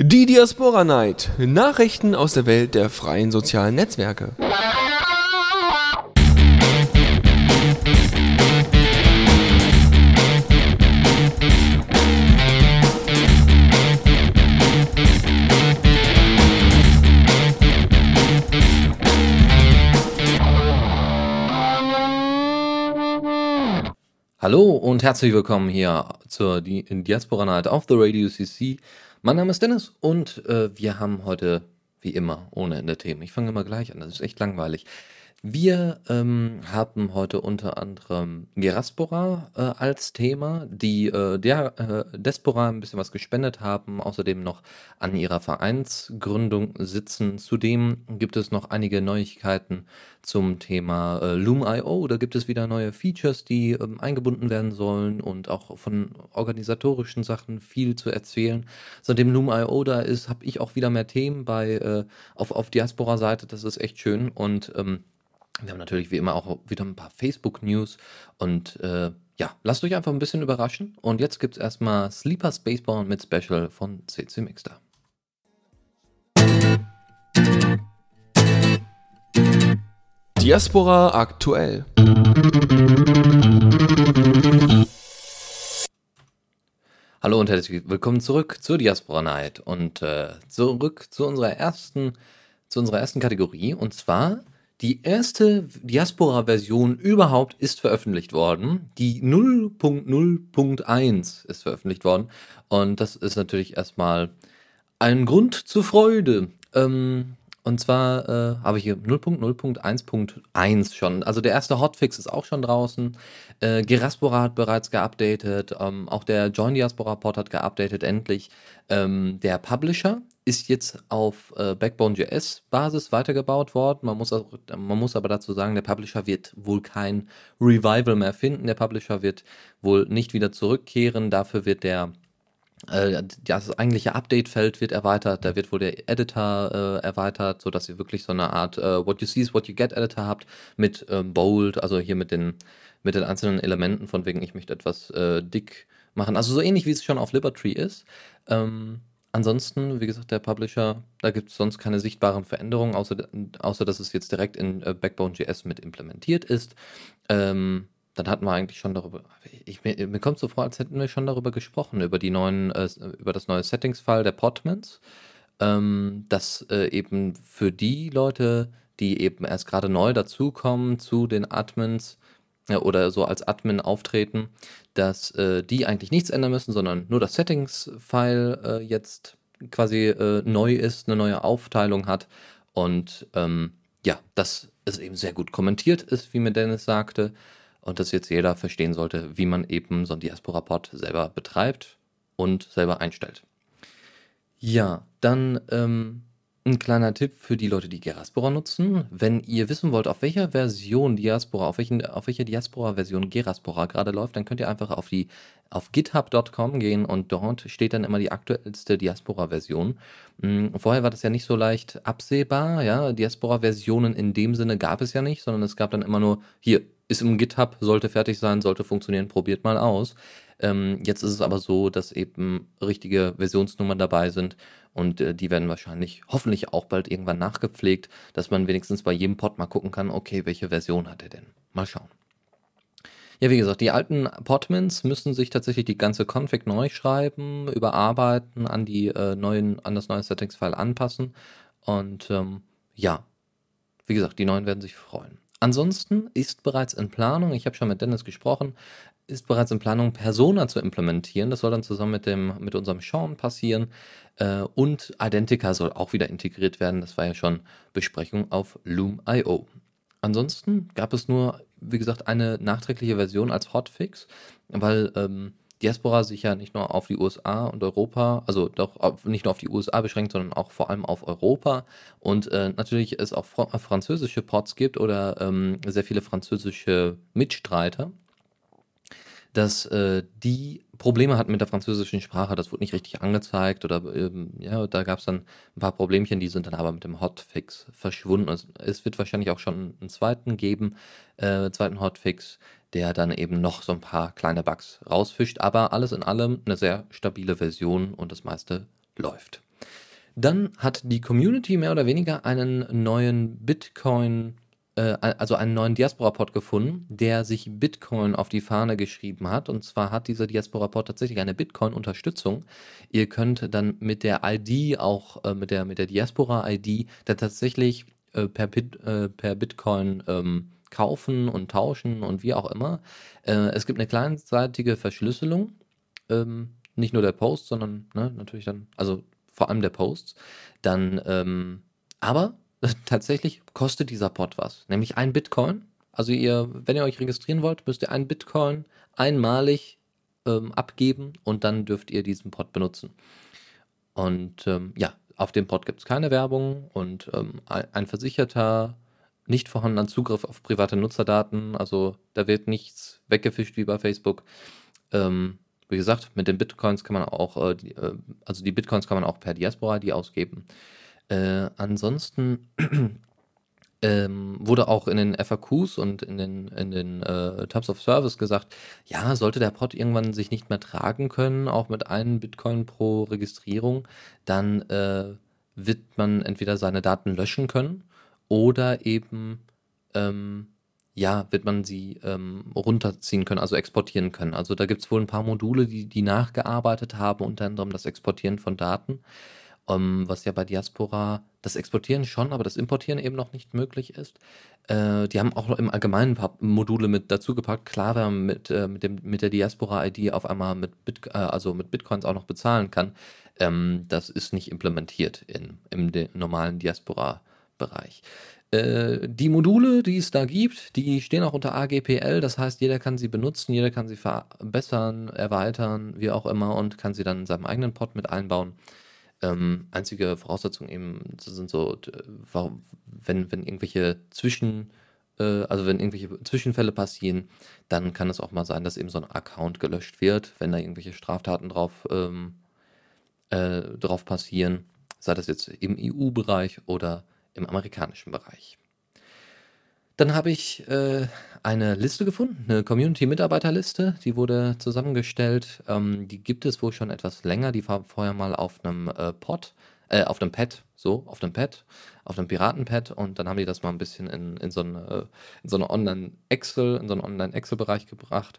Die Diaspora Night. Nachrichten aus der Welt der freien sozialen Netzwerke. Hallo und herzlich willkommen hier zur Di Diaspora Night auf The Radio CC. Mein Name ist Dennis und äh, wir haben heute, wie immer, ohne Ende Themen. Ich fange immer gleich an, das ist echt langweilig. Wir ähm, haben heute unter anderem Geraspora äh, als Thema, die äh, der äh, Despora ein bisschen was gespendet haben, außerdem noch an ihrer Vereinsgründung sitzen. Zudem gibt es noch einige Neuigkeiten zum Thema äh, Loom.io. Da gibt es wieder neue Features, die ähm, eingebunden werden sollen und auch von organisatorischen Sachen viel zu erzählen. Seitdem Loom.io da ist, habe ich auch wieder mehr Themen bei äh, auf, auf Diaspora-Seite. Das ist echt schön und ähm, wir haben natürlich wie immer auch wieder ein paar Facebook-News und äh, ja, lasst euch einfach ein bisschen überraschen. Und jetzt gibt es erstmal Sleeper Spaceball mit Special von CC Mixter. Diaspora aktuell. Hallo und herzlich willkommen zurück zur Diaspora Night und äh, zurück zu unserer ersten, zu unserer ersten Kategorie und zwar die erste Diaspora-Version überhaupt ist veröffentlicht worden. Die 0.0.1 ist veröffentlicht worden. Und das ist natürlich erstmal ein Grund zur Freude. Ähm, und zwar äh, habe ich hier 0.0.1.1 schon. Also der erste Hotfix ist auch schon draußen. Äh, Geraspora hat bereits geupdatet. Ähm, auch der Join Diaspora Port hat geupdatet, endlich. Ähm, der Publisher ist jetzt auf äh, Backbone.js Basis weitergebaut worden. Man muss, auch, man muss aber dazu sagen, der Publisher wird wohl kein Revival mehr finden. Der Publisher wird wohl nicht wieder zurückkehren. Dafür wird der äh, das eigentliche Update-Feld wird erweitert, da wird wohl der Editor äh, erweitert, sodass ihr wirklich so eine Art äh, What You See is What You Get Editor habt mit ähm, Bold, also hier mit den, mit den einzelnen Elementen, von wegen ich möchte etwas äh, dick machen. Also so ähnlich wie es schon auf Liberty ist. Ähm, ansonsten, wie gesagt, der Publisher, da gibt es sonst keine sichtbaren Veränderungen, außer, außer dass es jetzt direkt in äh, Backbone.js mit implementiert ist. Ähm, dann hatten wir eigentlich schon darüber, ich, mir, mir kommt so vor, als hätten wir schon darüber gesprochen, über die neuen, äh, über das neue Settings-File der Podmans, ähm, dass äh, eben für die Leute, die eben erst gerade neu dazukommen zu den Admins oder so als Admin auftreten, dass äh, die eigentlich nichts ändern müssen, sondern nur das Settings-File äh, jetzt quasi äh, neu ist, eine neue Aufteilung hat und ähm, ja, dass es eben sehr gut kommentiert ist, wie mir Dennis sagte und dass jetzt jeder verstehen sollte, wie man eben so ein Diaspora-Pod selber betreibt und selber einstellt. Ja, dann ähm, ein kleiner Tipp für die Leute, die Geraspora nutzen. Wenn ihr wissen wollt, auf welcher Version Diaspora, auf, welchen, auf welcher Diaspora-Version Geraspora gerade läuft, dann könnt ihr einfach auf die auf github.com gehen und dort steht dann immer die aktuellste Diaspora-Version. Hm, vorher war das ja nicht so leicht absehbar, ja. Diaspora-Versionen in dem Sinne gab es ja nicht, sondern es gab dann immer nur, hier, ist im GitHub, sollte fertig sein, sollte funktionieren, probiert mal aus. Ähm, jetzt ist es aber so, dass eben richtige Versionsnummern dabei sind und äh, die werden wahrscheinlich, hoffentlich auch bald irgendwann nachgepflegt, dass man wenigstens bei jedem Pod mal gucken kann, okay, welche Version hat er denn? Mal schauen. Ja, wie gesagt, die alten Podmans müssen sich tatsächlich die ganze Config neu schreiben, überarbeiten, an die äh, neuen, an das neue Settings-File anpassen. Und ähm, ja, wie gesagt, die neuen werden sich freuen. Ansonsten ist bereits in Planung, ich habe schon mit Dennis gesprochen, ist bereits in Planung, Persona zu implementieren. Das soll dann zusammen mit, dem, mit unserem Sean passieren. Äh, und Identica soll auch wieder integriert werden. Das war ja schon Besprechung auf Loom.io. Ansonsten gab es nur, wie gesagt, eine nachträgliche Version als Hotfix, weil ähm, Diaspora sich ja nicht nur auf die USA und Europa, also doch auf, nicht nur auf die USA beschränkt, sondern auch vor allem auf Europa und äh, natürlich es auch fr französische Ports gibt oder ähm, sehr viele französische Mitstreiter, dass äh, die Probleme hatten mit der französischen Sprache, das wurde nicht richtig angezeigt oder ähm, ja, da gab es dann ein paar Problemchen, die sind dann aber mit dem Hotfix verschwunden. Es, es wird wahrscheinlich auch schon einen zweiten geben, äh, zweiten Hotfix, der dann eben noch so ein paar kleine Bugs rausfischt, aber alles in allem eine sehr stabile Version und das meiste läuft. Dann hat die Community mehr oder weniger einen neuen Bitcoin, also einen neuen Diaspora-Pod gefunden, der sich Bitcoin auf die Fahne geschrieben hat. Und zwar hat dieser Diaspora-Pod tatsächlich eine Bitcoin-Unterstützung. Ihr könnt dann mit der ID, auch äh, mit der, mit der Diaspora-ID, dann tatsächlich äh, per, Bit, äh, per Bitcoin ähm, kaufen und tauschen und wie auch immer. Äh, es gibt eine kleinseitige Verschlüsselung. Ähm, nicht nur der Post, sondern ne, natürlich dann, also vor allem der Posts, dann, ähm, aber tatsächlich kostet dieser Pod was, nämlich ein Bitcoin. Also ihr, wenn ihr euch registrieren wollt, müsst ihr einen Bitcoin einmalig ähm, abgeben und dann dürft ihr diesen Pod benutzen. Und ähm, ja, auf dem Pod gibt es keine Werbung und ähm, ein versicherter, nicht vorhandener Zugriff auf private Nutzerdaten. Also da wird nichts weggefischt wie bei Facebook. Ähm, wie gesagt, mit den Bitcoins kann man auch, äh, die, äh, also die Bitcoins kann man auch per Diaspora-ID ausgeben. Äh, ansonsten ähm, wurde auch in den FAQs und in den, in den äh, Terms of Service gesagt, ja, sollte der Pod irgendwann sich nicht mehr tragen können, auch mit einem Bitcoin pro Registrierung, dann äh, wird man entweder seine Daten löschen können oder eben ähm, ja, wird man sie ähm, runterziehen können, also exportieren können. Also da gibt es wohl ein paar Module, die, die nachgearbeitet haben, unter anderem das Exportieren von Daten, ähm, was ja bei Diaspora das Exportieren schon, aber das Importieren eben noch nicht möglich ist. Äh, die haben auch im Allgemeinen ein paar Module mit dazugepackt. Klar, wer mit, äh, mit, dem, mit der Diaspora-ID auf einmal mit, Bit, äh, also mit Bitcoins auch noch bezahlen kann, ähm, das ist nicht implementiert in, im normalen Diaspora-Bereich. Äh, die Module, die es da gibt, die stehen auch unter AGPL, das heißt, jeder kann sie benutzen, jeder kann sie verbessern, erweitern, wie auch immer und kann sie dann in seinem eigenen Pod mit einbauen. Ähm, einzige Voraussetzung eben sind so, wenn, wenn irgendwelche Zwischen, äh, also wenn irgendwelche Zwischenfälle passieren, dann kann es auch mal sein, dass eben so ein Account gelöscht wird, wenn da irgendwelche Straftaten drauf, ähm, äh, drauf passieren, sei das jetzt im EU-Bereich oder im amerikanischen Bereich. Dann habe ich äh, eine Liste gefunden, eine Community-Mitarbeiterliste, die wurde zusammengestellt. Ähm, die gibt es wohl schon etwas länger. Die war vorher mal auf einem äh, Pod, äh, auf einem Pad, so, auf einem Pad, auf einem Piratenpad und dann haben die das mal ein bisschen in, in so eine, in so eine Online-Excel, in so einen Online-Excel-Bereich gebracht.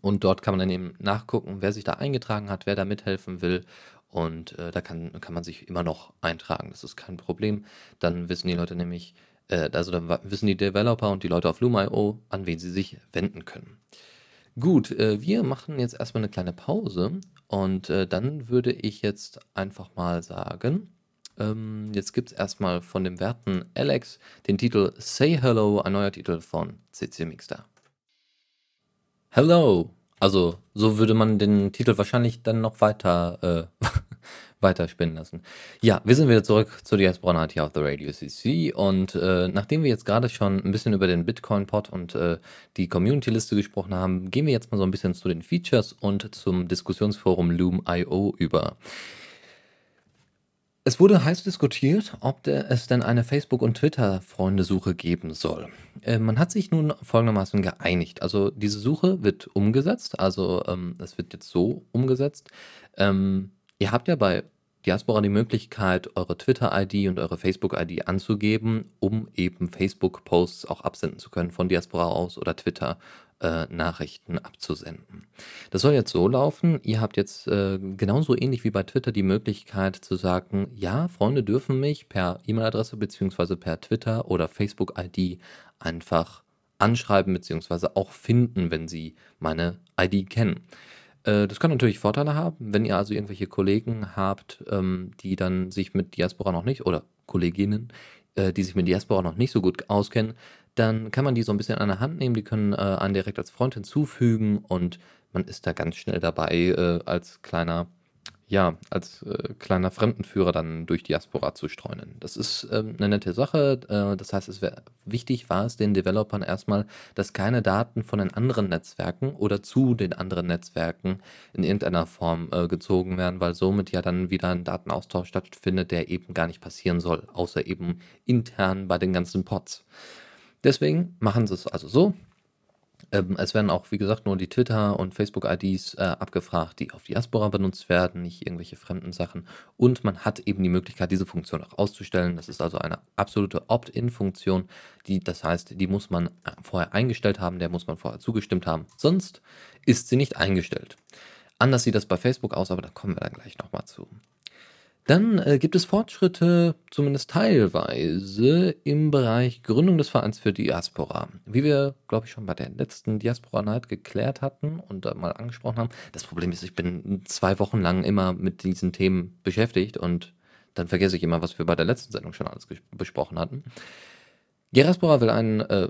Und dort kann man dann eben nachgucken, wer sich da eingetragen hat, wer da mithelfen will und äh, da kann, kann man sich immer noch eintragen. Das ist kein Problem. Dann wissen die Leute nämlich, äh, also dann wissen die Developer und die Leute auf Loom.io, an wen sie sich wenden können. Gut, äh, wir machen jetzt erstmal eine kleine Pause und äh, dann würde ich jetzt einfach mal sagen, ähm, jetzt gibt es erstmal von dem werten Alex den Titel Say Hello, ein neuer Titel von CC Mixter. Hello! Also, so würde man den Titel wahrscheinlich dann noch weiter, äh, weiter spinnen lassen. Ja, wir sind wieder zurück zu Diaspora Night hier auf The Radio CC und äh, nachdem wir jetzt gerade schon ein bisschen über den Bitcoin-Pod und äh, die Community-Liste gesprochen haben, gehen wir jetzt mal so ein bisschen zu den Features und zum Diskussionsforum Loom.io über. Es wurde heiß diskutiert, ob es denn eine Facebook- und Twitter-Freundesuche geben soll. Äh, man hat sich nun folgendermaßen geeinigt. Also diese Suche wird umgesetzt, also ähm, es wird jetzt so umgesetzt. Ähm, ihr habt ja bei Diaspora die Möglichkeit, eure Twitter-ID und eure Facebook-ID anzugeben, um eben Facebook-Posts auch absenden zu können von Diaspora aus oder Twitter äh, Nachrichten abzusenden. Das soll jetzt so laufen, ihr habt jetzt äh, genauso ähnlich wie bei Twitter die Möglichkeit zu sagen, ja, Freunde dürfen mich per E-Mail-Adresse bzw. per Twitter oder Facebook-ID einfach anschreiben bzw. auch finden, wenn sie meine ID kennen. Äh, das kann natürlich Vorteile haben, wenn ihr also irgendwelche Kollegen habt, ähm, die dann sich mit Diaspora noch nicht, oder Kolleginnen, äh, die sich mit Diaspora noch nicht so gut auskennen, dann kann man die so ein bisschen an der Hand nehmen, die können äh, einen direkt als Freund hinzufügen und man ist da ganz schnell dabei, als kleiner, ja, als äh, kleiner Fremdenführer dann durch Diaspora zu streunen. Das ist ähm, eine nette Sache. Äh, das heißt, es wäre wichtig war es den Developern erstmal, dass keine Daten von den anderen Netzwerken oder zu den anderen Netzwerken in irgendeiner Form äh, gezogen werden, weil somit ja dann wieder ein Datenaustausch stattfindet, der eben gar nicht passieren soll, außer eben intern bei den ganzen Pods. Deswegen machen sie es also so. Ähm, es werden auch, wie gesagt, nur die Twitter- und Facebook-IDs äh, abgefragt, die auf Diaspora benutzt werden, nicht irgendwelche fremden Sachen. Und man hat eben die Möglichkeit, diese Funktion auch auszustellen. Das ist also eine absolute Opt-in-Funktion. Das heißt, die muss man äh, vorher eingestellt haben, der muss man vorher zugestimmt haben. Sonst ist sie nicht eingestellt. Anders sieht das bei Facebook aus, aber da kommen wir dann gleich nochmal zu. Dann äh, gibt es Fortschritte, zumindest teilweise, im Bereich Gründung des Vereins für Diaspora. Wie wir, glaube ich, schon bei der letzten Diaspora Night geklärt hatten und äh, mal angesprochen haben. Das Problem ist, ich bin zwei Wochen lang immer mit diesen Themen beschäftigt und dann vergesse ich immer, was wir bei der letzten Sendung schon alles besprochen hatten. Diaspora will einen, äh,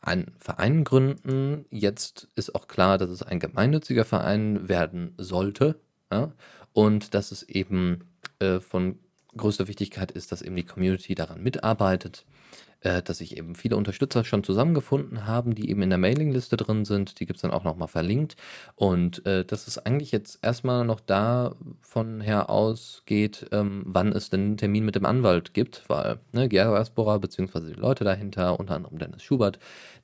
einen Verein gründen. Jetzt ist auch klar, dass es ein gemeinnütziger Verein werden sollte. Ja? Und dass es eben äh, von größter Wichtigkeit ist, dass eben die Community daran mitarbeitet, äh, dass sich eben viele Unterstützer schon zusammengefunden haben, die eben in der Mailingliste drin sind. Die gibt es dann auch nochmal verlinkt. Und äh, dass es eigentlich jetzt erstmal noch davon her ausgeht, ähm, wann es denn einen Termin mit dem Anwalt gibt, weil ne, Diaspora bzw. die Leute dahinter, unter anderem Dennis Schubert,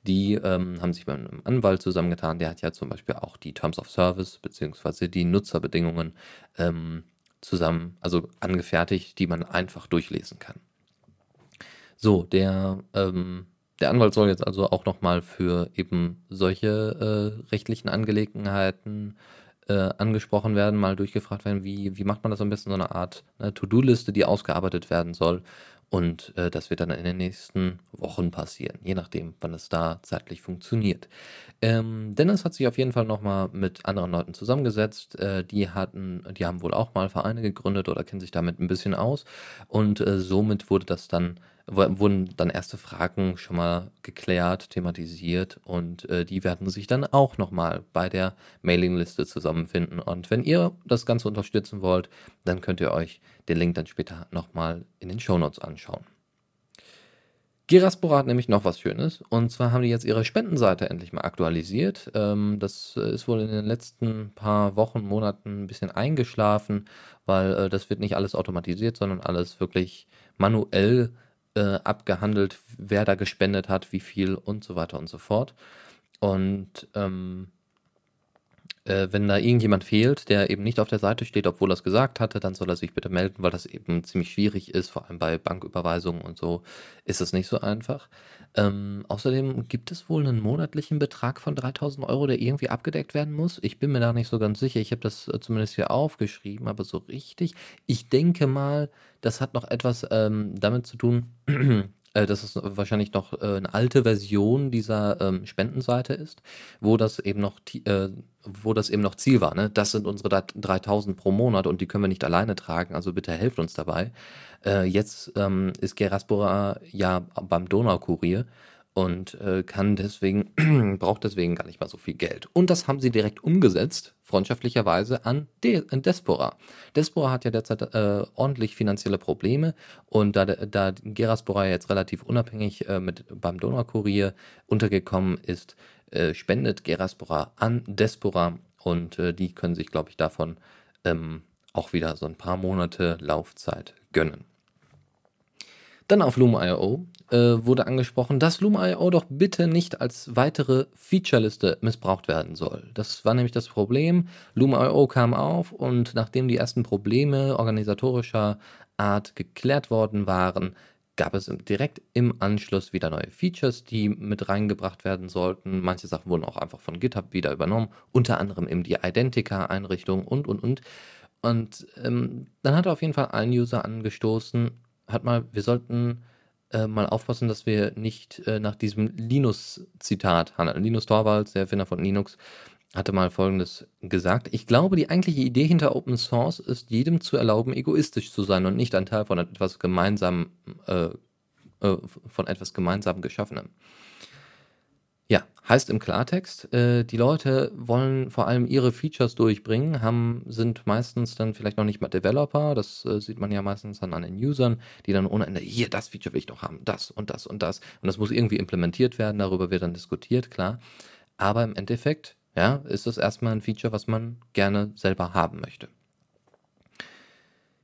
die ähm, haben sich mit einem Anwalt zusammengetan. Der hat ja zum Beispiel auch die Terms of Service bzw. die Nutzerbedingungen ähm, zusammen, also angefertigt, die man einfach durchlesen kann. So, der, ähm, der Anwalt soll jetzt also auch nochmal für eben solche äh, rechtlichen Angelegenheiten äh, angesprochen werden, mal durchgefragt werden, wie, wie macht man das am besten, so eine Art ne, To-Do-Liste, die ausgearbeitet werden soll und äh, das wird dann in den nächsten Wochen passieren, je nachdem, wann es da zeitlich funktioniert. Ähm, Dennis hat sich auf jeden Fall nochmal mit anderen Leuten zusammengesetzt. Äh, die hatten, die haben wohl auch mal Vereine gegründet oder kennen sich damit ein bisschen aus. Und äh, somit wurde das dann wurden dann erste Fragen schon mal geklärt, thematisiert und äh, die werden sich dann auch nochmal bei der Mailingliste zusammenfinden. Und wenn ihr das Ganze unterstützen wollt, dann könnt ihr euch den Link dann später nochmal in den Shownotes anschauen. Giraspora hat nämlich noch was Schönes. Und zwar haben die jetzt ihre Spendenseite endlich mal aktualisiert. Ähm, das ist wohl in den letzten paar Wochen, Monaten ein bisschen eingeschlafen, weil äh, das wird nicht alles automatisiert, sondern alles wirklich manuell äh, abgehandelt, wer da gespendet hat, wie viel und so weiter und so fort. Und ähm, äh, wenn da irgendjemand fehlt, der eben nicht auf der Seite steht, obwohl er es gesagt hatte, dann soll er sich bitte melden, weil das eben ziemlich schwierig ist, vor allem bei Banküberweisungen und so ist es nicht so einfach. Ähm, außerdem gibt es wohl einen monatlichen Betrag von 3000 Euro, der irgendwie abgedeckt werden muss. Ich bin mir da nicht so ganz sicher. Ich habe das äh, zumindest hier aufgeschrieben, aber so richtig. Ich denke mal, das hat noch etwas ähm, damit zu tun, äh, dass es wahrscheinlich noch äh, eine alte Version dieser ähm, Spendenseite ist, wo das eben noch, äh, wo das eben noch Ziel war. Ne? Das sind unsere 3000 pro Monat und die können wir nicht alleine tragen, also bitte helft uns dabei. Äh, jetzt ähm, ist Geraspora ja beim Donaukurier und äh, kann deswegen, braucht deswegen gar nicht mal so viel Geld. Und das haben sie direkt umgesetzt, freundschaftlicherweise, an, De Despora. Despora hat ja derzeit äh, ordentlich finanzielle Probleme und da, da Geraspora jetzt relativ unabhängig äh, mit, beim Donaukurier untergekommen ist, äh, spendet Geraspora an Despora und äh, die können sich, glaube ich, davon ähm, auch wieder so ein paar Monate Laufzeit gönnen. Dann auf Loom.io äh, wurde angesprochen, dass Loom.io doch bitte nicht als weitere Featureliste missbraucht werden soll. Das war nämlich das Problem. Loom.io kam auf und nachdem die ersten Probleme organisatorischer Art geklärt worden waren, gab es direkt im Anschluss wieder neue Features, die mit reingebracht werden sollten. Manche Sachen wurden auch einfach von GitHub wieder übernommen, unter anderem eben die Identica-Einrichtung und, und, und. Und ähm, dann hat er auf jeden Fall allen User angestoßen, hat mal, wir sollten äh, mal aufpassen, dass wir nicht äh, nach diesem Linus-Zitat handeln. Linus Torvalds, der Erfinder von Linux, hatte mal Folgendes gesagt. Ich glaube, die eigentliche Idee hinter Open Source ist, jedem zu erlauben, egoistisch zu sein und nicht ein Teil von etwas gemeinsam, äh, äh von etwas gemeinsam Geschaffenem. Heißt im Klartext, äh, die Leute wollen vor allem ihre Features durchbringen, haben, sind meistens dann vielleicht noch nicht mal Developer, das äh, sieht man ja meistens dann an den Usern, die dann ohne Ende, hier, das Feature will ich noch haben, das und das und das. Und das muss irgendwie implementiert werden, darüber wird dann diskutiert, klar. Aber im Endeffekt, ja, ist das erstmal ein Feature, was man gerne selber haben möchte.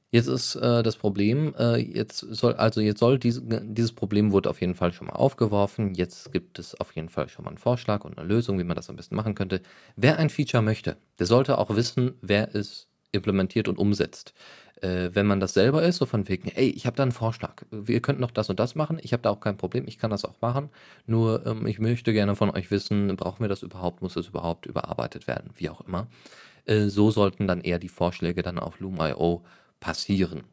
Jetzt ist äh, das Problem, äh, jetzt soll, also jetzt soll diese, dieses Problem wurde auf jeden Fall schon mal aufgeworfen. Jetzt gibt es auf jeden Fall schon mal einen Vorschlag und eine Lösung, wie man das am besten machen könnte. Wer ein Feature möchte, der sollte auch wissen, wer es implementiert und umsetzt. Äh, wenn man das selber ist, so von wegen, ey, ich habe da einen Vorschlag, wir könnten noch das und das machen, ich habe da auch kein Problem, ich kann das auch machen, nur ähm, ich möchte gerne von euch wissen, brauchen wir das überhaupt, muss das überhaupt überarbeitet werden, wie auch immer. Äh, so sollten dann eher die Vorschläge dann auf Loom.io passieren.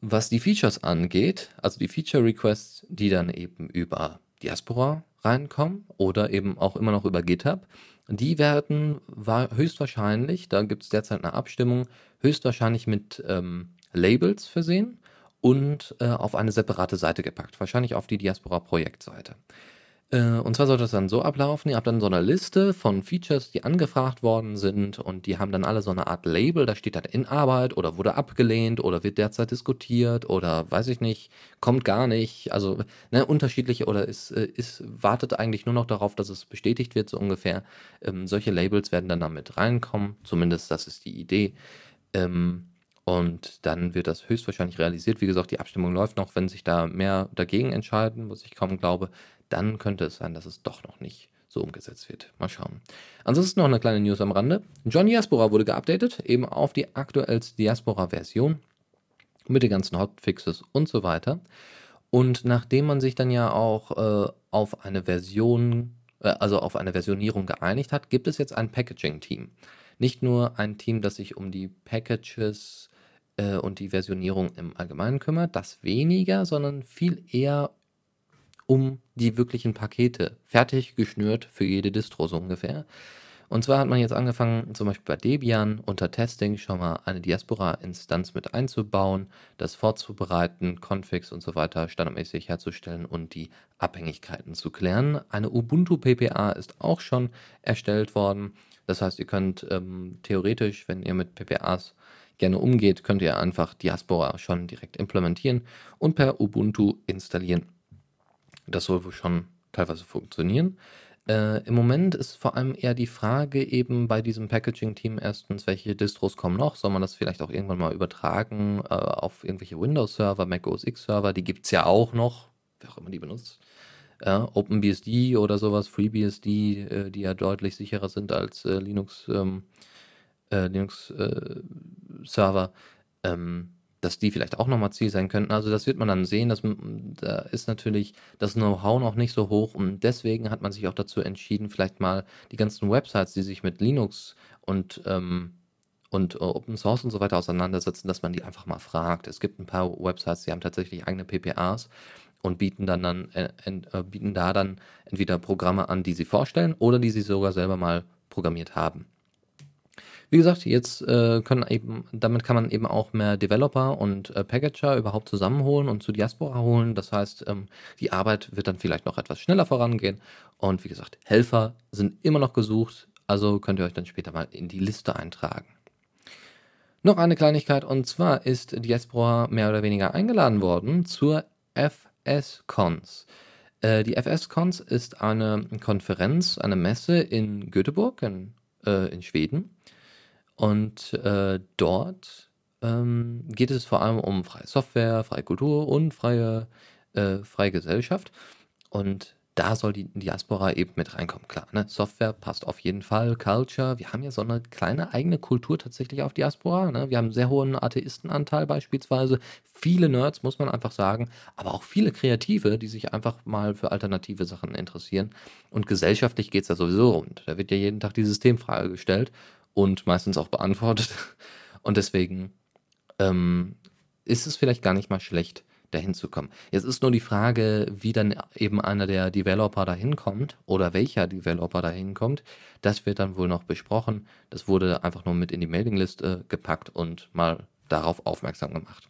Was die Features angeht, also die Feature Requests, die dann eben über Diaspora reinkommen oder eben auch immer noch über GitHub, die werden höchstwahrscheinlich, da gibt es derzeit eine Abstimmung, höchstwahrscheinlich mit ähm, Labels versehen und äh, auf eine separate Seite gepackt, wahrscheinlich auf die Diaspora-Projektseite. Äh, und zwar sollte das dann so ablaufen, ihr habt dann so eine Liste von Features, die angefragt worden sind und die haben dann alle so eine Art Label, da steht dann in Arbeit oder wurde abgelehnt oder wird derzeit diskutiert oder weiß ich nicht, kommt gar nicht, also ne, unterschiedliche oder ist, äh, ist, wartet eigentlich nur noch darauf, dass es bestätigt wird, so ungefähr. Ähm, solche Labels werden dann damit reinkommen, zumindest das ist die Idee. Ähm, und dann wird das höchstwahrscheinlich realisiert. Wie gesagt, die Abstimmung läuft noch. Wenn sich da mehr dagegen entscheiden, was ich kaum glaube, dann könnte es sein, dass es doch noch nicht so umgesetzt wird. Mal schauen. Ansonsten noch eine kleine News am Rande. John Diaspora wurde geupdatet, eben auf die aktuellste Diaspora-Version mit den ganzen Hotfixes und so weiter. Und nachdem man sich dann ja auch äh, auf eine Version, äh, also auf eine Versionierung geeinigt hat, gibt es jetzt ein Packaging-Team. Nicht nur ein Team, das sich um die Packages äh, und die Versionierung im Allgemeinen kümmert, das weniger, sondern viel eher um die wirklichen Pakete, fertig geschnürt für jede Distro so ungefähr. Und zwar hat man jetzt angefangen, zum Beispiel bei Debian unter Testing schon mal eine Diaspora-Instanz mit einzubauen, das vorzubereiten, Configs und so weiter standardmäßig herzustellen und die Abhängigkeiten zu klären. Eine Ubuntu PPA ist auch schon erstellt worden. Das heißt, ihr könnt ähm, theoretisch, wenn ihr mit PPAs gerne umgeht, könnt ihr einfach Diaspora schon direkt implementieren und per Ubuntu installieren. Das soll wohl schon teilweise funktionieren. Äh, Im Moment ist vor allem eher die Frage eben bei diesem Packaging-Team erstens, welche Distros kommen noch? Soll man das vielleicht auch irgendwann mal übertragen äh, auf irgendwelche Windows-Server, Mac OS X-Server? Die gibt es ja auch noch, wer auch immer die benutzt. Äh, OpenBSD oder sowas, FreeBSD, äh, die ja deutlich sicherer sind als äh, Linux, ähm, äh, Linux Server. Ähm, dass die vielleicht auch nochmal Ziel sein könnten. Also das wird man dann sehen. dass da ist natürlich das Know-how noch nicht so hoch und deswegen hat man sich auch dazu entschieden, vielleicht mal die ganzen Websites, die sich mit Linux und ähm, und Open Source und so weiter auseinandersetzen, dass man die einfach mal fragt. Es gibt ein paar Websites, die haben tatsächlich eigene PPAs und bieten dann, dann äh, äh, bieten da dann entweder Programme an, die sie vorstellen oder die sie sogar selber mal programmiert haben. Wie gesagt, jetzt äh, können eben, damit kann man eben auch mehr Developer und äh, Packager überhaupt zusammenholen und zu Diaspora holen. Das heißt, ähm, die Arbeit wird dann vielleicht noch etwas schneller vorangehen. Und wie gesagt, Helfer sind immer noch gesucht, also könnt ihr euch dann später mal in die Liste eintragen. Noch eine Kleinigkeit und zwar ist Diaspora mehr oder weniger eingeladen worden zur FS-Cons. Äh, die FS-Cons ist eine Konferenz, eine Messe in Göteborg in, äh, in Schweden. Und äh, dort ähm, geht es vor allem um freie Software, freie Kultur und freie, äh, freie Gesellschaft. Und da soll die Diaspora eben mit reinkommen. Klar, ne? Software passt auf jeden Fall, Culture. Wir haben ja so eine kleine eigene Kultur tatsächlich auf Diaspora. Ne? Wir haben einen sehr hohen Atheistenanteil beispielsweise. Viele Nerds, muss man einfach sagen, aber auch viele Kreative, die sich einfach mal für alternative Sachen interessieren. Und gesellschaftlich geht es ja sowieso rund. Da wird ja jeden Tag die Systemfrage gestellt und meistens auch beantwortet. Und deswegen ähm, ist es vielleicht gar nicht mal schlecht, dahin zu kommen. Jetzt ist nur die Frage, wie dann eben einer der Developer dahin kommt oder welcher Developer dahin kommt. Das wird dann wohl noch besprochen. Das wurde einfach nur mit in die Mailingliste gepackt und mal darauf aufmerksam gemacht.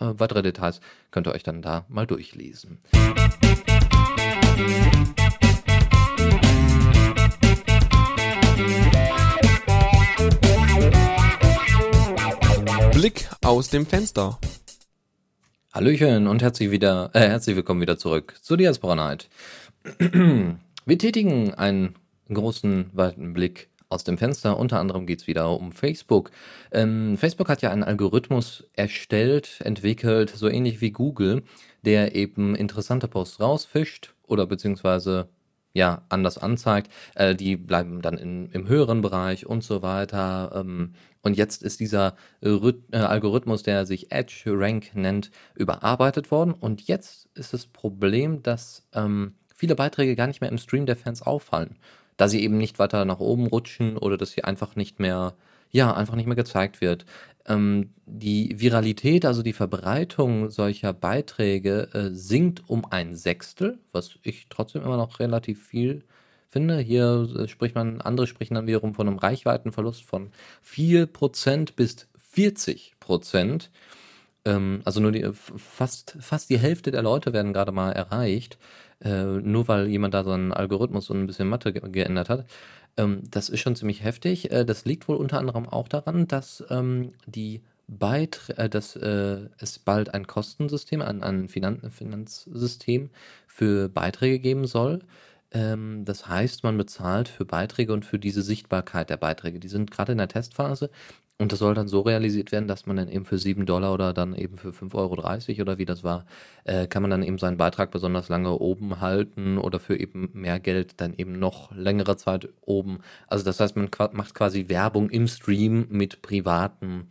Äh, weitere Details könnt ihr euch dann da mal durchlesen. Blick aus dem Fenster. Hallöchen und herzlich, wieder, äh, herzlich willkommen wieder zurück zur Diaspora Night. Wir tätigen einen großen, weiten Blick aus dem Fenster. Unter anderem geht es wieder um Facebook. Ähm, Facebook hat ja einen Algorithmus erstellt, entwickelt, so ähnlich wie Google, der eben interessante Posts rausfischt oder beziehungsweise ja, anders anzeigt. Äh, die bleiben dann in, im höheren Bereich und so weiter. Ähm, und jetzt ist dieser Rhyth äh, Algorithmus, der sich Edge Rank nennt, überarbeitet worden. Und jetzt ist das Problem, dass ähm, viele Beiträge gar nicht mehr im Stream der Fans auffallen, da sie eben nicht weiter nach oben rutschen oder dass sie einfach nicht mehr, ja, einfach nicht mehr gezeigt wird. Ähm, die Viralität, also die Verbreitung solcher Beiträge, äh, sinkt um ein Sechstel, was ich trotzdem immer noch relativ viel finde. Hier äh, spricht man, andere sprechen dann wiederum von einem Reichweitenverlust von 4% bis 40%. Ähm, also nur die, fast, fast die Hälfte der Leute werden gerade mal erreicht, äh, nur weil jemand da so einen Algorithmus und ein bisschen Mathe ge geändert hat. Ähm, das ist schon ziemlich heftig. Äh, das liegt wohl unter anderem auch daran, dass ähm, die Beiträ äh, dass äh, es bald ein Kostensystem, ein, ein Finan Finanzsystem für Beiträge geben soll. Ähm, das heißt, man bezahlt für Beiträge und für diese Sichtbarkeit der Beiträge. Die sind gerade in der Testphase und das soll dann so realisiert werden, dass man dann eben für 7 Dollar oder dann eben für 5,30 Euro oder wie das war, äh, kann man dann eben seinen Beitrag besonders lange oben halten oder für eben mehr Geld dann eben noch längere Zeit oben. Also das heißt, man macht quasi Werbung im Stream mit privaten,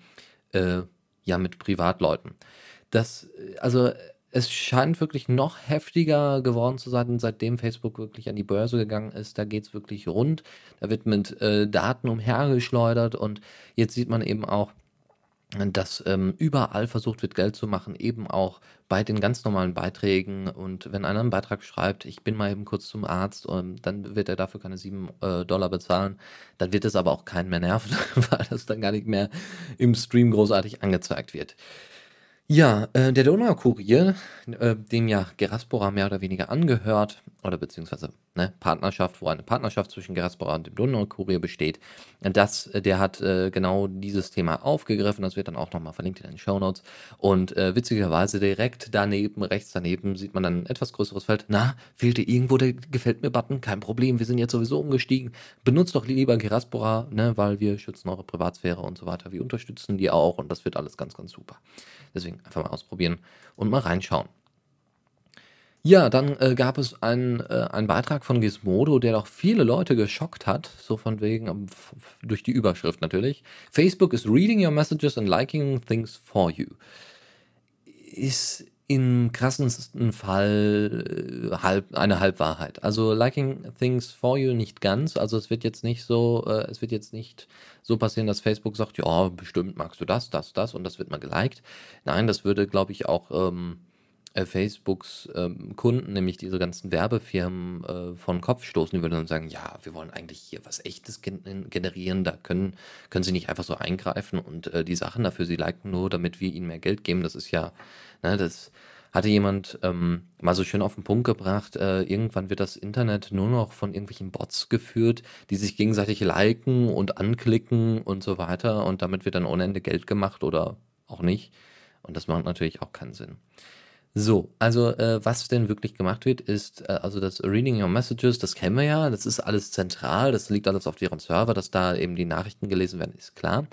äh, ja, mit Privatleuten. Das, also es scheint wirklich noch heftiger geworden zu sein, seitdem Facebook wirklich an die Börse gegangen ist. Da geht es wirklich rund. Da wird mit äh, Daten umhergeschleudert und jetzt sieht man eben auch, dass ähm, überall versucht wird, Geld zu machen, eben auch bei den ganz normalen Beiträgen. Und wenn einer einen Beitrag schreibt, ich bin mal eben kurz zum Arzt, und ähm, dann wird er dafür keine 7 äh, Dollar bezahlen. Dann wird es aber auch keinen mehr nerven, weil das dann gar nicht mehr im Stream großartig angezeigt wird. Ja, äh, der Donaukurier, äh, dem ja Geraspora mehr oder weniger angehört, oder beziehungsweise ne, Partnerschaft, wo eine Partnerschaft zwischen Geraspora und dem Donaukurier besteht, das, äh, der hat äh, genau dieses Thema aufgegriffen. Das wird dann auch nochmal verlinkt in den Show Notes. Und äh, witzigerweise direkt daneben, rechts daneben, sieht man dann ein etwas größeres Feld. Na, fehlte irgendwo der Gefällt mir-Button? Kein Problem, wir sind jetzt sowieso umgestiegen. Benutzt doch lieber Geraspora, ne, weil wir schützen eure Privatsphäre und so weiter. Wir unterstützen die auch und das wird alles ganz, ganz super. Deswegen einfach mal ausprobieren und mal reinschauen. Ja, dann äh, gab es einen, äh, einen Beitrag von Gizmodo, der doch viele Leute geschockt hat, so von wegen, ähm, durch die Überschrift natürlich. Facebook is reading your messages and liking things for you. Ist im krassesten Fall äh, halb, eine Halbwahrheit. Also liking things for you nicht ganz. Also es wird jetzt nicht so, äh, es wird jetzt nicht so passieren, dass Facebook sagt, ja, bestimmt magst du das, das, das und das wird mal geliked. Nein, das würde, glaube ich, auch ähm, äh, Facebooks ähm, Kunden, nämlich diese ganzen Werbefirmen, äh, von Kopf stoßen. Die würden dann sagen, ja, wir wollen eigentlich hier was Echtes gen generieren, da können, können sie nicht einfach so eingreifen und äh, die Sachen dafür, sie liken nur, damit wir ihnen mehr Geld geben. Das ist ja, ne, das hatte jemand ähm, mal so schön auf den Punkt gebracht, äh, irgendwann wird das Internet nur noch von irgendwelchen Bots geführt, die sich gegenseitig liken und anklicken und so weiter und damit wird dann ohne Ende Geld gemacht oder auch nicht. Und das macht natürlich auch keinen Sinn. So, also äh, was denn wirklich gemacht wird, ist, äh, also das Reading Your Messages, das kennen wir ja, das ist alles zentral, das liegt alles auf deren Server, dass da eben die Nachrichten gelesen werden, ist klar.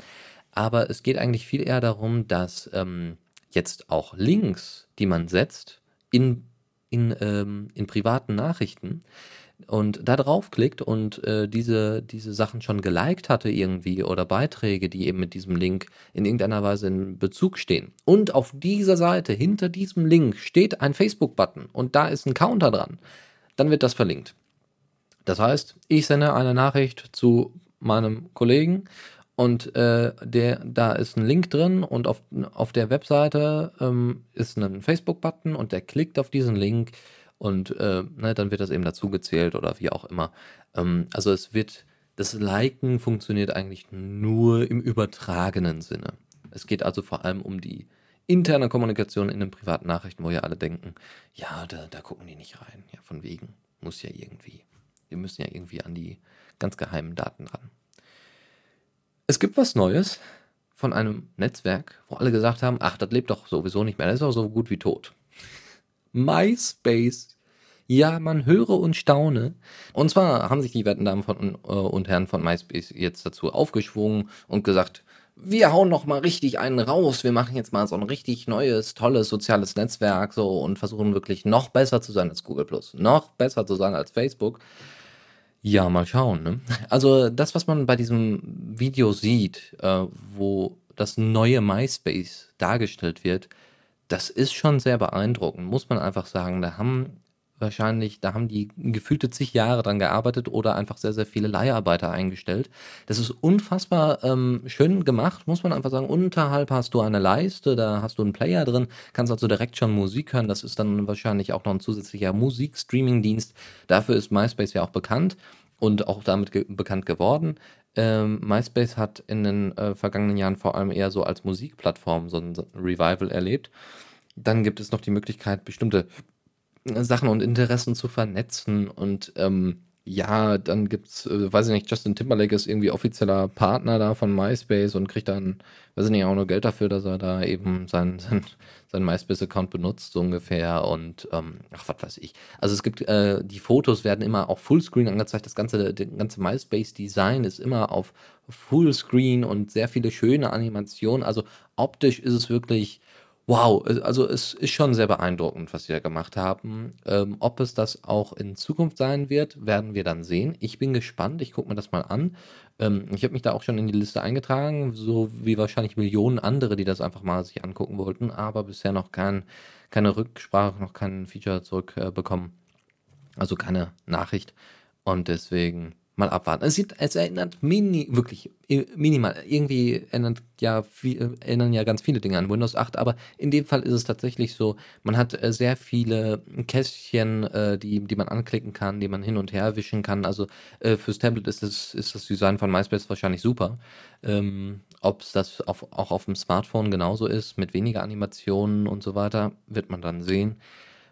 Aber es geht eigentlich viel eher darum, dass ähm, jetzt auch Links, die man setzt, in, in, ähm, in privaten Nachrichten, und da draufklickt und äh, diese, diese Sachen schon geliked hatte irgendwie oder Beiträge, die eben mit diesem Link in irgendeiner Weise in Bezug stehen. Und auf dieser Seite, hinter diesem Link, steht ein Facebook-Button und da ist ein Counter dran. Dann wird das verlinkt. Das heißt, ich sende eine Nachricht zu meinem Kollegen und äh, der, da ist ein Link drin und auf, auf der Webseite ähm, ist ein Facebook-Button und der klickt auf diesen Link und äh, ne, dann wird das eben dazu gezählt oder wie auch immer. Ähm, also es wird, das Liken funktioniert eigentlich nur im übertragenen Sinne. Es geht also vor allem um die interne Kommunikation in den privaten Nachrichten, wo ja alle denken, ja, da, da gucken die nicht rein. Ja, von wegen. Muss ja irgendwie. Wir müssen ja irgendwie an die ganz geheimen Daten ran. Es gibt was Neues von einem Netzwerk, wo alle gesagt haben, ach, das lebt doch sowieso nicht mehr, das ist auch so gut wie tot. MySpace. Ja, man höre und staune. Und zwar haben sich die werten Damen von, äh, und Herren von MySpace jetzt dazu aufgeschwungen und gesagt, wir hauen noch mal richtig einen raus. Wir machen jetzt mal so ein richtig neues, tolles soziales Netzwerk so und versuchen wirklich noch besser zu sein als Google Plus, noch besser zu sein als Facebook. Ja, mal schauen. Ne? Also das, was man bei diesem Video sieht, äh, wo das neue MySpace dargestellt wird, das ist schon sehr beeindruckend, muss man einfach sagen. Da haben wahrscheinlich, da haben die gefühlte zig Jahre dran gearbeitet oder einfach sehr, sehr viele Leiharbeiter eingestellt. Das ist unfassbar ähm, schön gemacht, muss man einfach sagen. Unterhalb hast du eine Leiste, da hast du einen Player drin, kannst also direkt schon Musik hören. Das ist dann wahrscheinlich auch noch ein zusätzlicher Musikstreaming-Dienst. Dafür ist MySpace ja auch bekannt und auch damit ge bekannt geworden. Ähm, MySpace hat in den äh, vergangenen Jahren vor allem eher so als Musikplattform so ein, so ein Revival erlebt. Dann gibt es noch die Möglichkeit, bestimmte Sachen und Interessen zu vernetzen und ähm, ja, dann gibt's, äh, weiß ich nicht, Justin Timberlake ist irgendwie offizieller Partner da von MySpace und kriegt dann, weiß ich nicht, auch nur Geld dafür, dass er da eben sein, sein, sein MySpace-Account benutzt, so ungefähr. Und ähm, ach, was weiß ich. Also es gibt, äh, die Fotos werden immer auf Fullscreen angezeigt. Das ganze, das ganze MySpace-Design ist immer auf Fullscreen und sehr viele schöne Animationen. Also optisch ist es wirklich Wow, also es ist schon sehr beeindruckend, was sie da gemacht haben. Ähm, ob es das auch in Zukunft sein wird, werden wir dann sehen. Ich bin gespannt, ich gucke mir das mal an. Ähm, ich habe mich da auch schon in die Liste eingetragen, so wie wahrscheinlich Millionen andere, die das einfach mal sich angucken wollten, aber bisher noch kein, keine Rücksprache, noch kein Feature zurückbekommen. Äh, also keine Nachricht. Und deswegen mal abwarten. Es, sieht, es erinnert mini, wirklich äh, minimal. Irgendwie erinnert ja, viel, erinnern ja ganz viele Dinge an Windows 8, aber in dem Fall ist es tatsächlich so, man hat äh, sehr viele Kästchen, äh, die, die man anklicken kann, die man hin und her wischen kann. Also äh, fürs Tablet ist das, ist das Design von MySpace wahrscheinlich super. Ähm, Ob es das auf, auch auf dem Smartphone genauso ist, mit weniger Animationen und so weiter, wird man dann sehen.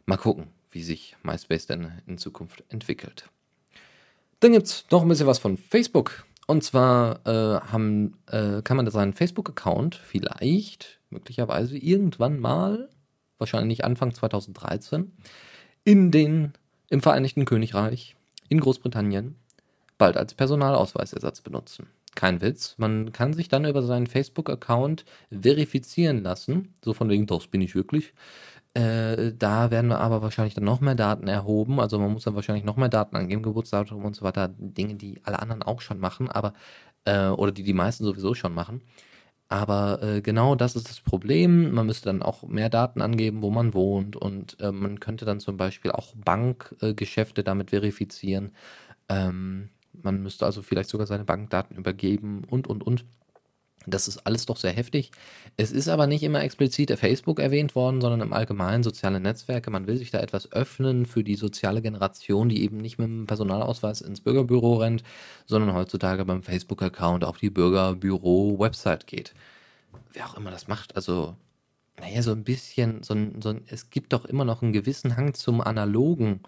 Mal gucken, wie sich MySpace denn in Zukunft entwickelt. Dann gibt es noch ein bisschen was von Facebook. Und zwar äh, haben, äh, kann man seinen Facebook-Account vielleicht, möglicherweise irgendwann mal, wahrscheinlich Anfang 2013, in den, im Vereinigten Königreich, in Großbritannien, bald als Personalausweisersatz benutzen. Kein Witz. Man kann sich dann über seinen Facebook-Account verifizieren lassen. So von wegen, das bin ich wirklich. Äh, da werden wir aber wahrscheinlich dann noch mehr Daten erhoben. Also man muss dann wahrscheinlich noch mehr Daten angeben, Geburtsdatum und so weiter. Dinge, die alle anderen auch schon machen, aber äh, oder die die meisten sowieso schon machen. Aber äh, genau das ist das Problem. Man müsste dann auch mehr Daten angeben, wo man wohnt. Und äh, man könnte dann zum Beispiel auch Bankgeschäfte damit verifizieren. Ähm, man müsste also vielleicht sogar seine Bankdaten übergeben und, und, und. Das ist alles doch sehr heftig. Es ist aber nicht immer explizit Facebook erwähnt worden, sondern im Allgemeinen soziale Netzwerke. Man will sich da etwas öffnen für die soziale Generation, die eben nicht mit dem Personalausweis ins Bürgerbüro rennt, sondern heutzutage beim Facebook-Account auf die Bürgerbüro-Website geht. Wer auch immer das macht, also, naja, so ein bisschen, so ein, so ein, es gibt doch immer noch einen gewissen Hang zum Analogen.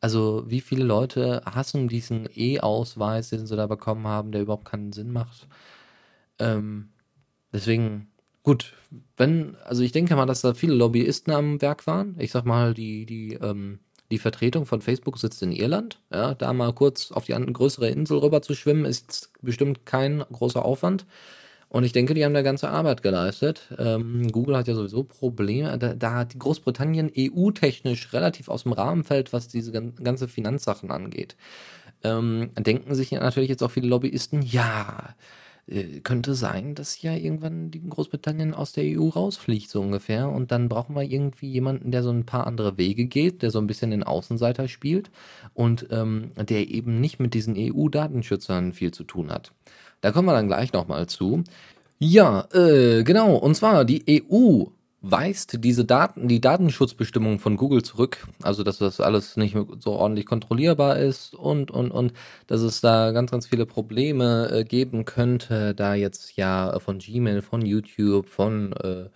Also, wie viele Leute hassen diesen E-Ausweis, den sie da bekommen haben, der überhaupt keinen Sinn macht? Ähm, deswegen, gut, wenn, also ich denke mal, dass da viele Lobbyisten am Werk waren. Ich sag mal, die, die, ähm, die Vertretung von Facebook sitzt in Irland. Ja, da mal kurz auf die andere größere Insel rüber zu schwimmen, ist bestimmt kein großer Aufwand. Und ich denke, die haben da ganze Arbeit geleistet. Ähm, Google hat ja sowieso Probleme. Da, da hat Großbritannien EU-technisch relativ aus dem Rahmen fällt, was diese ganze Finanzsachen angeht. Ähm, denken sich natürlich jetzt auch viele Lobbyisten, ja, äh, könnte sein, dass ja irgendwann die Großbritannien aus der EU rausfliegt, so ungefähr. Und dann brauchen wir irgendwie jemanden, der so ein paar andere Wege geht, der so ein bisschen den Außenseiter spielt und ähm, der eben nicht mit diesen EU-Datenschützern viel zu tun hat. Da kommen wir dann gleich nochmal zu. Ja, äh, genau. Und zwar die EU weist diese Daten, die Datenschutzbestimmungen von Google zurück. Also, dass das alles nicht so ordentlich kontrollierbar ist und, und, und, dass es da ganz, ganz viele Probleme äh, geben könnte, da jetzt ja von Gmail, von YouTube, von, äh,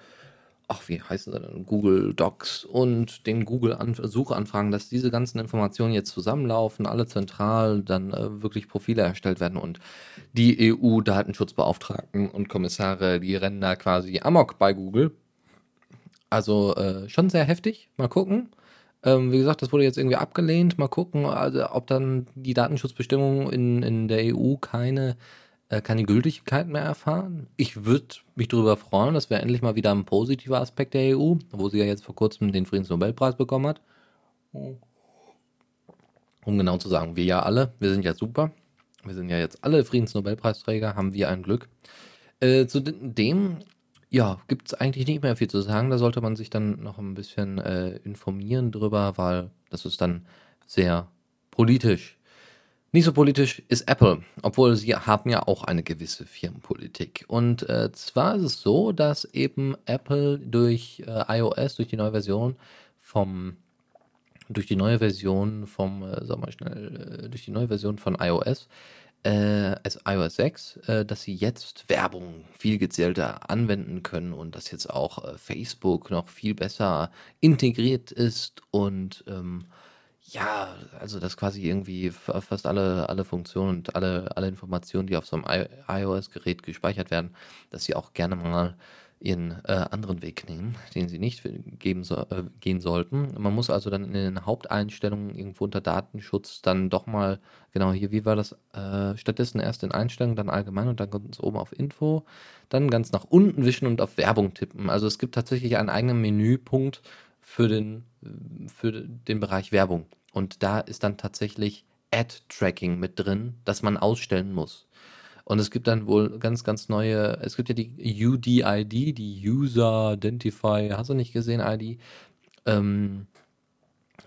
ach, wie heißen sie denn, Google Docs und den Google Suchanfragen, dass diese ganzen Informationen jetzt zusammenlaufen, alle zentral, dann äh, wirklich Profile erstellt werden und die EU-Datenschutzbeauftragten und Kommissare, die rennen da quasi amok bei Google also äh, schon sehr heftig. Mal gucken. Ähm, wie gesagt, das wurde jetzt irgendwie abgelehnt. Mal gucken, also, ob dann die Datenschutzbestimmungen in, in der EU keine, äh, keine Gültigkeit mehr erfahren. Ich würde mich darüber freuen, das wäre endlich mal wieder ein positiver Aspekt der EU, wo sie ja jetzt vor kurzem den Friedensnobelpreis bekommen hat. Um genau zu sagen, wir ja alle, wir sind ja super. Wir sind ja jetzt alle Friedensnobelpreisträger, haben wir ein Glück. Äh, zu dem ja, gibt es eigentlich nicht mehr viel zu sagen. Da sollte man sich dann noch ein bisschen äh, informieren drüber, weil das ist dann sehr politisch. Nicht so politisch ist Apple, obwohl sie haben ja auch eine gewisse Firmenpolitik. Und äh, zwar ist es so, dass eben Apple durch äh, iOS, durch die neue Version vom durch die neue Version vom, äh, sag mal schnell, äh, durch die neue Version von iOS äh, also iOS 6, äh, dass sie jetzt Werbung viel gezielter anwenden können und dass jetzt auch äh, Facebook noch viel besser integriert ist und ähm, ja, also dass quasi irgendwie fast alle, alle Funktionen und alle, alle Informationen, die auf so einem iOS-Gerät gespeichert werden, dass sie auch gerne mal ihren äh, anderen Weg nehmen, den sie nicht geben so, äh, gehen sollten. Man muss also dann in den Haupteinstellungen irgendwo unter Datenschutz dann doch mal, genau hier, wie war das, äh, stattdessen erst in Einstellungen, dann allgemein und dann ganz oben auf Info, dann ganz nach unten wischen und auf Werbung tippen. Also es gibt tatsächlich einen eigenen Menüpunkt für den, für den Bereich Werbung. Und da ist dann tatsächlich Ad-Tracking mit drin, das man ausstellen muss. Und es gibt dann wohl ganz, ganz neue, es gibt ja die UDID, die User Identify, hast du nicht gesehen, ID? Ähm,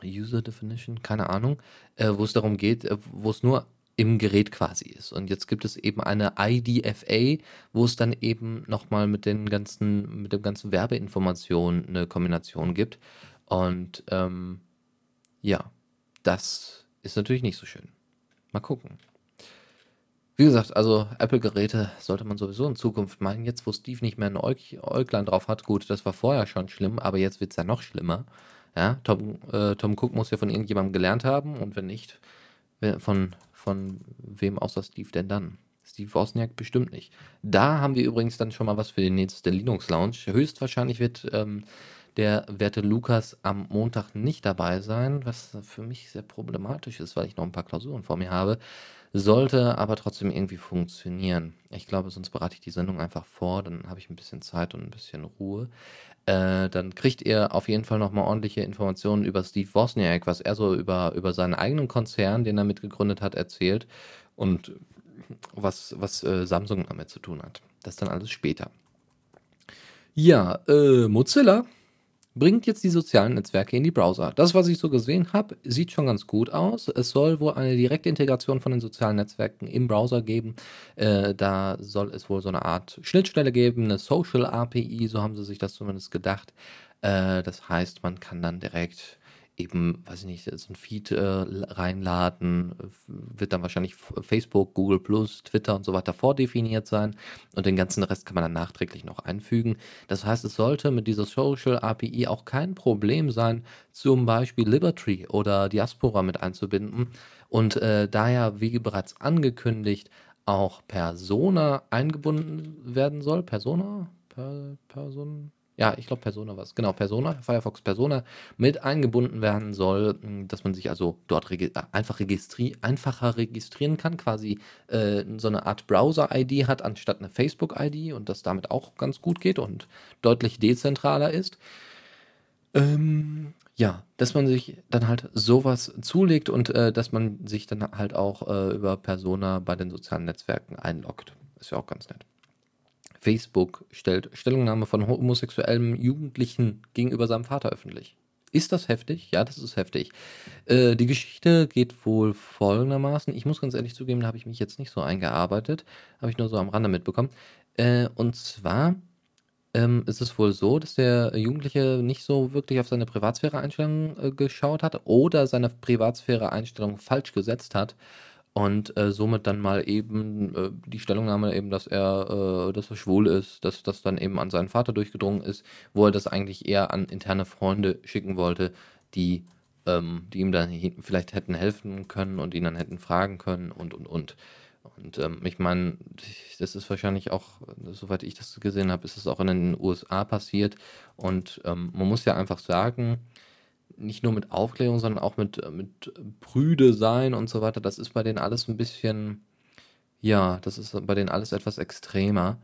User Definition, keine Ahnung, äh, wo es darum geht, äh, wo es nur im Gerät quasi ist. Und jetzt gibt es eben eine IDFA, wo es dann eben nochmal mit den ganzen, mit dem ganzen Werbeinformationen eine Kombination gibt. Und ähm, ja, das ist natürlich nicht so schön. Mal gucken. Wie gesagt, also Apple-Geräte sollte man sowieso in Zukunft meinen. Jetzt, wo Steve nicht mehr ein Äuglein drauf hat, gut, das war vorher schon schlimm, aber jetzt wird es ja noch schlimmer. Ja, Tom, äh, Tom Cook muss ja von irgendjemandem gelernt haben und wenn nicht, von, von wem außer Steve denn dann? Steve Wozniak bestimmt nicht. Da haben wir übrigens dann schon mal was für die nächste Linux Lounge. Höchstwahrscheinlich wird ähm, der werte Lukas am Montag nicht dabei sein, was für mich sehr problematisch ist, weil ich noch ein paar Klausuren vor mir habe. Sollte aber trotzdem irgendwie funktionieren. Ich glaube, sonst berate ich die Sendung einfach vor, dann habe ich ein bisschen Zeit und ein bisschen Ruhe. Äh, dann kriegt ihr auf jeden Fall nochmal ordentliche Informationen über Steve Wozniak, was er so über, über seinen eigenen Konzern, den er mitgegründet hat, erzählt und was, was äh, Samsung damit zu tun hat. Das dann alles später. Ja, äh, Mozilla bringt jetzt die sozialen Netzwerke in die Browser. Das, was ich so gesehen habe, sieht schon ganz gut aus. Es soll wohl eine direkte Integration von den sozialen Netzwerken im Browser geben. Äh, da soll es wohl so eine Art Schnittstelle geben, eine Social API, so haben sie sich das zumindest gedacht. Äh, das heißt, man kann dann direkt eben, weiß ich nicht, so ein Feed äh, reinladen, wird dann wahrscheinlich Facebook, Google Plus, Twitter und so weiter vordefiniert sein und den ganzen Rest kann man dann nachträglich noch einfügen. Das heißt, es sollte mit dieser Social API auch kein Problem sein, zum Beispiel Liberty oder Diaspora mit einzubinden und äh, daher, wie bereits angekündigt, auch Persona eingebunden werden soll. Persona? Per, Person? Ja, ich glaube Persona was. Genau, Persona, Firefox Persona mit eingebunden werden soll, hm, dass man sich also dort regi äh, einfach registri einfacher registrieren kann, quasi äh, so eine Art Browser-ID hat anstatt eine Facebook-ID und das damit auch ganz gut geht und deutlich dezentraler ist. Ähm, ja, dass man sich dann halt sowas zulegt und äh, dass man sich dann halt auch äh, über Persona bei den sozialen Netzwerken einloggt. Ist ja auch ganz nett. Facebook stellt Stellungnahme von homosexuellem Jugendlichen gegenüber seinem Vater öffentlich. Ist das heftig? Ja, das ist heftig. Äh, die Geschichte geht wohl folgendermaßen. Ich muss ganz ehrlich zugeben, da habe ich mich jetzt nicht so eingearbeitet. Habe ich nur so am Rande mitbekommen. Äh, und zwar ähm, ist es wohl so, dass der Jugendliche nicht so wirklich auf seine Privatsphäre-Einstellungen äh, geschaut hat oder seine Privatsphäre-Einstellung falsch gesetzt hat und äh, somit dann mal eben äh, die Stellungnahme eben, dass er, äh, dass er schwul ist, dass das dann eben an seinen Vater durchgedrungen ist, wo er das eigentlich eher an interne Freunde schicken wollte, die, ähm, die ihm dann vielleicht hätten helfen können und ihn dann hätten fragen können und und und. Und ähm, ich meine, das ist wahrscheinlich auch, soweit ich das gesehen habe, ist es auch in den USA passiert. Und ähm, man muss ja einfach sagen, nicht nur mit Aufklärung, sondern auch mit, mit Brüde sein und so weiter. Das ist bei denen alles ein bisschen, ja, das ist bei denen alles etwas extremer.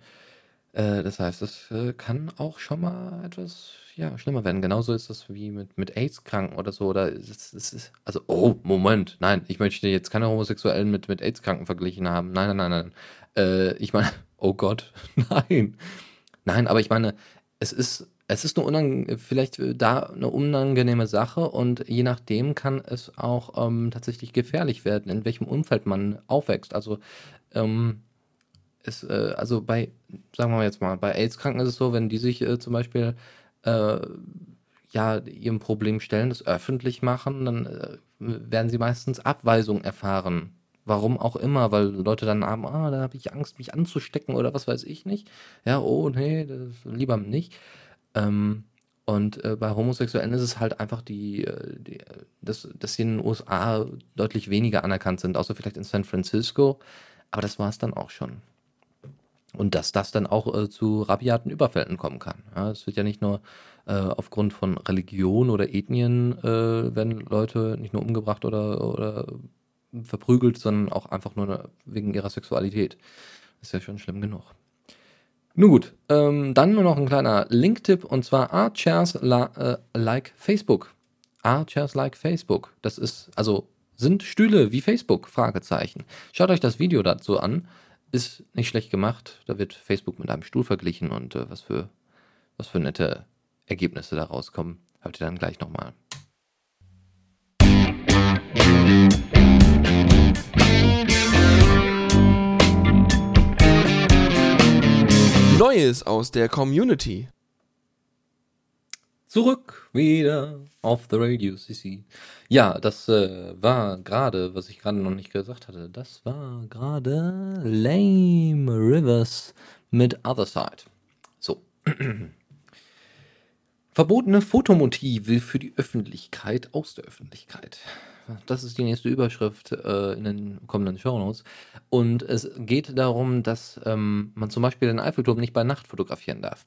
Äh, das heißt, das äh, kann auch schon mal etwas ja, schlimmer werden. Genauso ist das wie mit, mit AIDS-Kranken oder so. Oder es, es ist, also, oh, Moment, nein, ich möchte jetzt keine Homosexuellen mit, mit AIDS-Kranken verglichen haben. Nein, nein, nein, nein. Äh, ich meine, oh Gott, nein. Nein, aber ich meine, es ist, es ist eine vielleicht äh, da eine unangenehme Sache und je nachdem kann es auch ähm, tatsächlich gefährlich werden, in welchem Umfeld man aufwächst. Also, ähm, es, äh, also bei, sagen wir jetzt mal, bei AIDS-Kranken ist es so, wenn die sich äh, zum Beispiel äh, ja, ihrem Problem stellen, das öffentlich machen, dann äh, werden sie meistens Abweisung erfahren. Warum auch immer, weil Leute dann haben, ah, da habe ich Angst, mich anzustecken oder was weiß ich nicht. Ja, oh, nee, lieber nicht. Ähm, und äh, bei Homosexuellen ist es halt einfach die, äh, die dass, dass sie in den USA deutlich weniger anerkannt sind, außer vielleicht in San Francisco. Aber das war es dann auch schon. Und dass das dann auch äh, zu rabiaten Überfällen kommen kann. Es wird ja nicht nur äh, aufgrund von Religion oder Ethnien äh, werden Leute nicht nur umgebracht oder, oder verprügelt, sondern auch einfach nur wegen ihrer Sexualität. Ist ja schon schlimm genug. Nun gut, ähm, dann nur noch ein kleiner Link-Tipp und zwar Archairs äh, like Facebook. Archairs like Facebook. Das ist, also sind Stühle wie Facebook? Fragezeichen. Schaut euch das Video dazu an. Ist nicht schlecht gemacht. Da wird Facebook mit einem Stuhl verglichen und äh, was für was für nette Ergebnisse da rauskommen, hört ihr dann gleich nochmal. Neues aus der Community. Zurück wieder auf the Radio CC. Ja, das äh, war gerade, was ich gerade noch nicht gesagt hatte, das war gerade Lame Rivers mit Other Side. So. Verbotene Fotomotive für die Öffentlichkeit aus der Öffentlichkeit. Das ist die nächste Überschrift äh, in den kommenden Shownotes. Und es geht darum, dass ähm, man zum Beispiel den Eiffelturm nicht bei Nacht fotografieren darf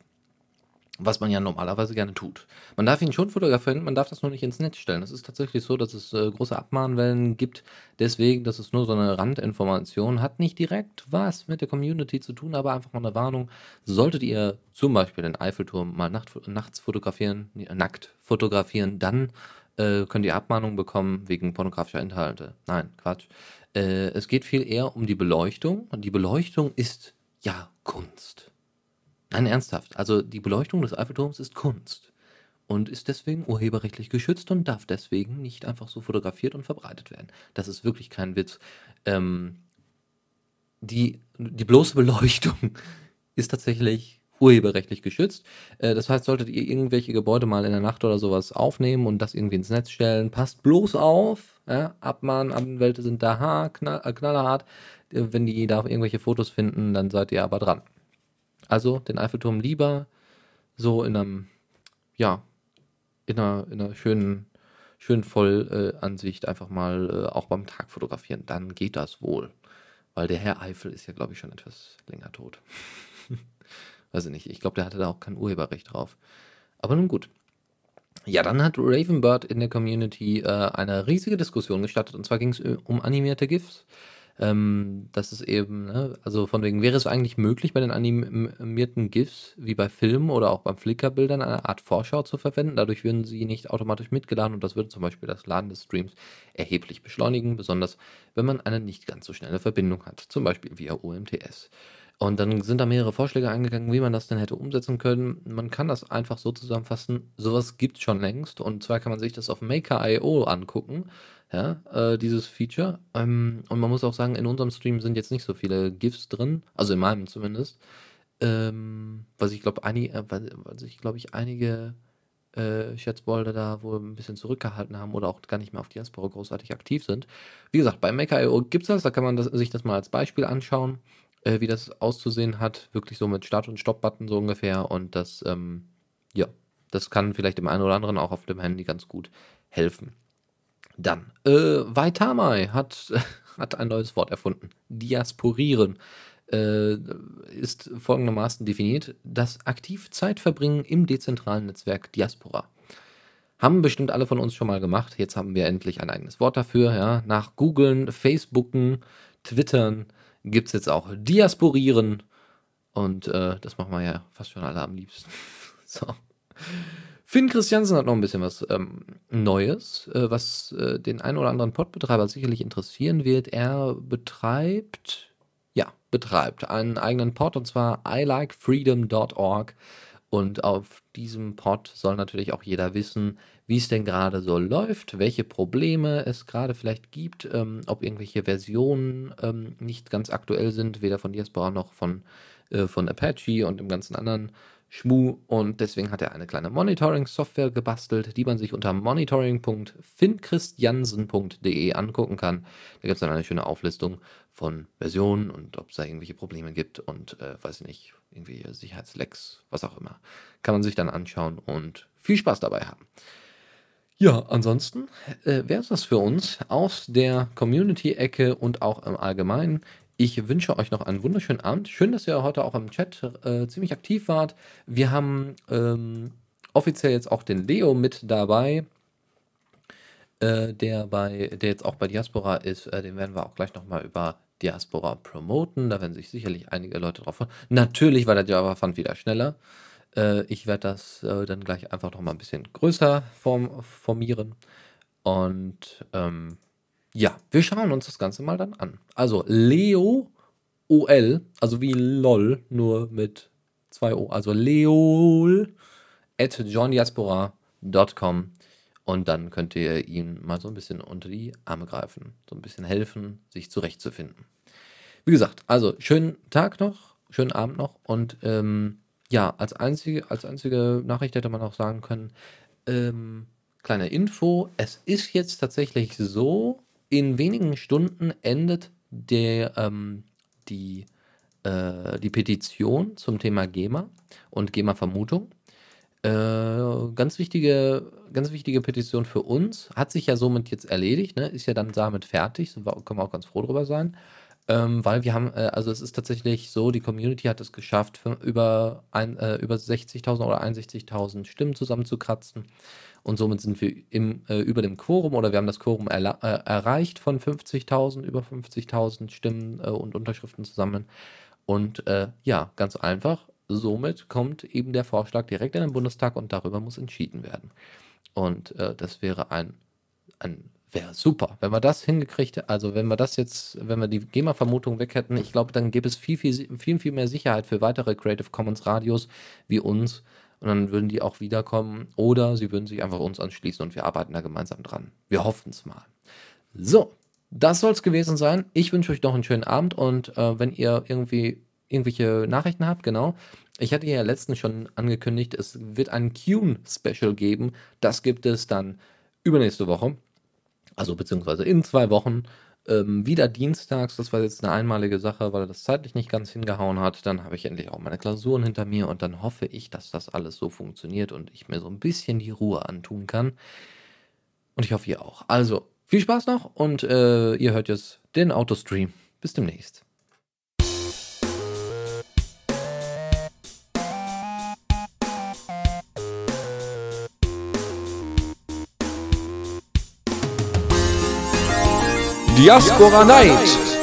was man ja normalerweise gerne tut. Man darf ihn schon fotografieren, man darf das nur nicht ins Netz stellen. Es ist tatsächlich so, dass es äh, große Abmahnwellen gibt, deswegen, dass es nur so eine Randinformation hat, nicht direkt was mit der Community zu tun, aber einfach mal eine Warnung. Solltet ihr zum Beispiel den Eiffelturm mal nacht, nachts fotografieren, nackt fotografieren, dann äh, könnt ihr Abmahnungen bekommen wegen pornografischer Inhalte. Nein, Quatsch. Äh, es geht viel eher um die Beleuchtung und die Beleuchtung ist ja Kunst. Nein, ernsthaft. Also die Beleuchtung des Eiffelturms ist Kunst und ist deswegen urheberrechtlich geschützt und darf deswegen nicht einfach so fotografiert und verbreitet werden. Das ist wirklich kein Witz. Ähm, die, die bloße Beleuchtung ist tatsächlich urheberrechtlich geschützt. Äh, das heißt, solltet ihr irgendwelche Gebäude mal in der Nacht oder sowas aufnehmen und das irgendwie ins Netz stellen, passt bloß auf. Ja? Abmahnanwälte sind da ha, knall, äh, knallerhart. Äh, wenn die da irgendwelche Fotos finden, dann seid ihr aber dran. Also den Eiffelturm lieber so in einem, ja, in einer, in einer schönen, schönen Vollansicht einfach mal auch beim Tag fotografieren. Dann geht das wohl. Weil der Herr Eifel ist ja, glaube ich, schon etwas länger tot. Weiß ich nicht. Ich glaube, der hatte da auch kein Urheberrecht drauf. Aber nun gut. Ja, dann hat Ravenbird in der Community äh, eine riesige Diskussion gestartet. Und zwar ging es äh, um animierte GIFs. Ähm, das ist eben, ne, also von wegen, wäre es eigentlich möglich, bei den animierten GIFs, wie bei Filmen oder auch beim Flickr-Bildern, eine Art Vorschau zu verwenden? Dadurch würden sie nicht automatisch mitgeladen und das würde zum Beispiel das Laden des Streams erheblich beschleunigen, besonders wenn man eine nicht ganz so schnelle Verbindung hat, zum Beispiel via UMTS. Und dann sind da mehrere Vorschläge eingegangen, wie man das denn hätte umsetzen können. Man kann das einfach so zusammenfassen, sowas gibt es schon längst. Und zwar kann man sich das auf Maker.io angucken ja, äh, dieses Feature. Ähm, und man muss auch sagen, in unserem Stream sind jetzt nicht so viele GIFs drin, also in meinem zumindest. Ähm, was ich glaube, einige, äh, was ich glaube ich einige äh, Schätzbolde da wohl ein bisschen zurückgehalten haben oder auch gar nicht mehr auf Diaspora großartig aktiv sind. Wie gesagt, bei Maker.io gibt es das, da kann man das, sich das mal als Beispiel anschauen, äh, wie das auszusehen hat. Wirklich so mit Start- und Stopp-Button so ungefähr. Und das, ähm, ja, das kann vielleicht dem einen oder anderen auch auf dem Handy ganz gut helfen. Dann, äh, Vaitamai hat, hat ein neues Wort erfunden. Diasporieren äh, ist folgendermaßen definiert: das aktiv Zeit verbringen im dezentralen Netzwerk Diaspora. Haben bestimmt alle von uns schon mal gemacht. Jetzt haben wir endlich ein eigenes Wort dafür. Ja. Nach Googlen, Facebooken, Twittern gibt es jetzt auch Diasporieren. Und äh, das machen wir ja fast schon alle am liebsten. so. Finn Christiansen hat noch ein bisschen was ähm, Neues, äh, was äh, den einen oder anderen Podbetreiber sicherlich interessieren wird. Er betreibt, ja, betreibt einen eigenen Pod und zwar ilikefreedom.org. Und auf diesem Pod soll natürlich auch jeder wissen, wie es denn gerade so läuft, welche Probleme es gerade vielleicht gibt, ähm, ob irgendwelche Versionen ähm, nicht ganz aktuell sind, weder von Diaspora noch von, äh, von Apache und dem ganzen anderen Schmu und deswegen hat er eine kleine Monitoring-Software gebastelt, die man sich unter monitoring.finchristiansen.de angucken kann. Da gibt es dann eine schöne Auflistung von Versionen und ob es da irgendwelche Probleme gibt und äh, weiß ich nicht, irgendwie Sicherheitslecks, was auch immer. Kann man sich dann anschauen und viel Spaß dabei haben. Ja, ansonsten äh, wäre es das für uns aus der Community-Ecke und auch im Allgemeinen. Ich wünsche euch noch einen wunderschönen Abend. Schön, dass ihr heute auch im Chat äh, ziemlich aktiv wart. Wir haben ähm, offiziell jetzt auch den Leo mit dabei, äh, der, bei, der jetzt auch bei Diaspora ist. Äh, den werden wir auch gleich nochmal über Diaspora promoten. Da werden sich sicherlich einige Leute drauf freuen. Natürlich war der Java Fund wieder schneller. Äh, ich werde das äh, dann gleich einfach nochmal ein bisschen größer form formieren. Und ähm, ja, wir schauen uns das Ganze mal dann an. Also Leo OL, also wie LOL, nur mit zwei O, also leol at johndiaspora.com und dann könnt ihr ihm mal so ein bisschen unter die Arme greifen, so ein bisschen helfen, sich zurechtzufinden. Wie gesagt, also schönen Tag noch, schönen Abend noch und ähm, ja, als einzige, als einzige Nachricht hätte man auch sagen können, ähm, kleine Info, es ist jetzt tatsächlich so, in wenigen Stunden endet der, ähm, die, äh, die Petition zum Thema GEMA und GEMA-Vermutung. Äh, ganz wichtige, ganz wichtige Petition für uns. Hat sich ja somit jetzt erledigt, ne? ist ja dann damit fertig. So können wir auch ganz froh drüber sein. Ähm, weil wir haben, äh, also es ist tatsächlich so, die Community hat es geschafft, über, äh, über 60.000 oder 61.000 Stimmen zusammenzukratzen und somit sind wir im, äh, über dem Quorum oder wir haben das Quorum äh, erreicht von 50.000, über 50.000 Stimmen äh, und Unterschriften zusammen. Und äh, ja, ganz einfach, somit kommt eben der Vorschlag direkt in den Bundestag und darüber muss entschieden werden. Und das wäre ein, ein wäre super, wenn wir das hingekriegt Also wenn wir das jetzt, wenn wir die GEMA-Vermutung weg hätten, ich glaube, dann gäbe es viel, viel, viel, viel mehr Sicherheit für weitere Creative Commons Radios wie uns, und dann würden die auch wiederkommen oder sie würden sich einfach uns anschließen und wir arbeiten da gemeinsam dran. Wir hoffen es mal. So, das soll es gewesen sein. Ich wünsche euch noch einen schönen Abend und äh, wenn ihr irgendwie irgendwelche Nachrichten habt, genau. Ich hatte ja letztens schon angekündigt, es wird ein Qune-Special geben. Das gibt es dann übernächste Woche. Also beziehungsweise in zwei Wochen. Ähm, wieder dienstags, das war jetzt eine einmalige Sache, weil das zeitlich nicht ganz hingehauen hat. Dann habe ich endlich auch meine Klausuren hinter mir und dann hoffe ich, dass das alles so funktioniert und ich mir so ein bisschen die Ruhe antun kann. Und ich hoffe, ihr auch. Also, viel Spaß noch und äh, ihr hört jetzt den Autostream. Bis demnächst. Diaspora Night.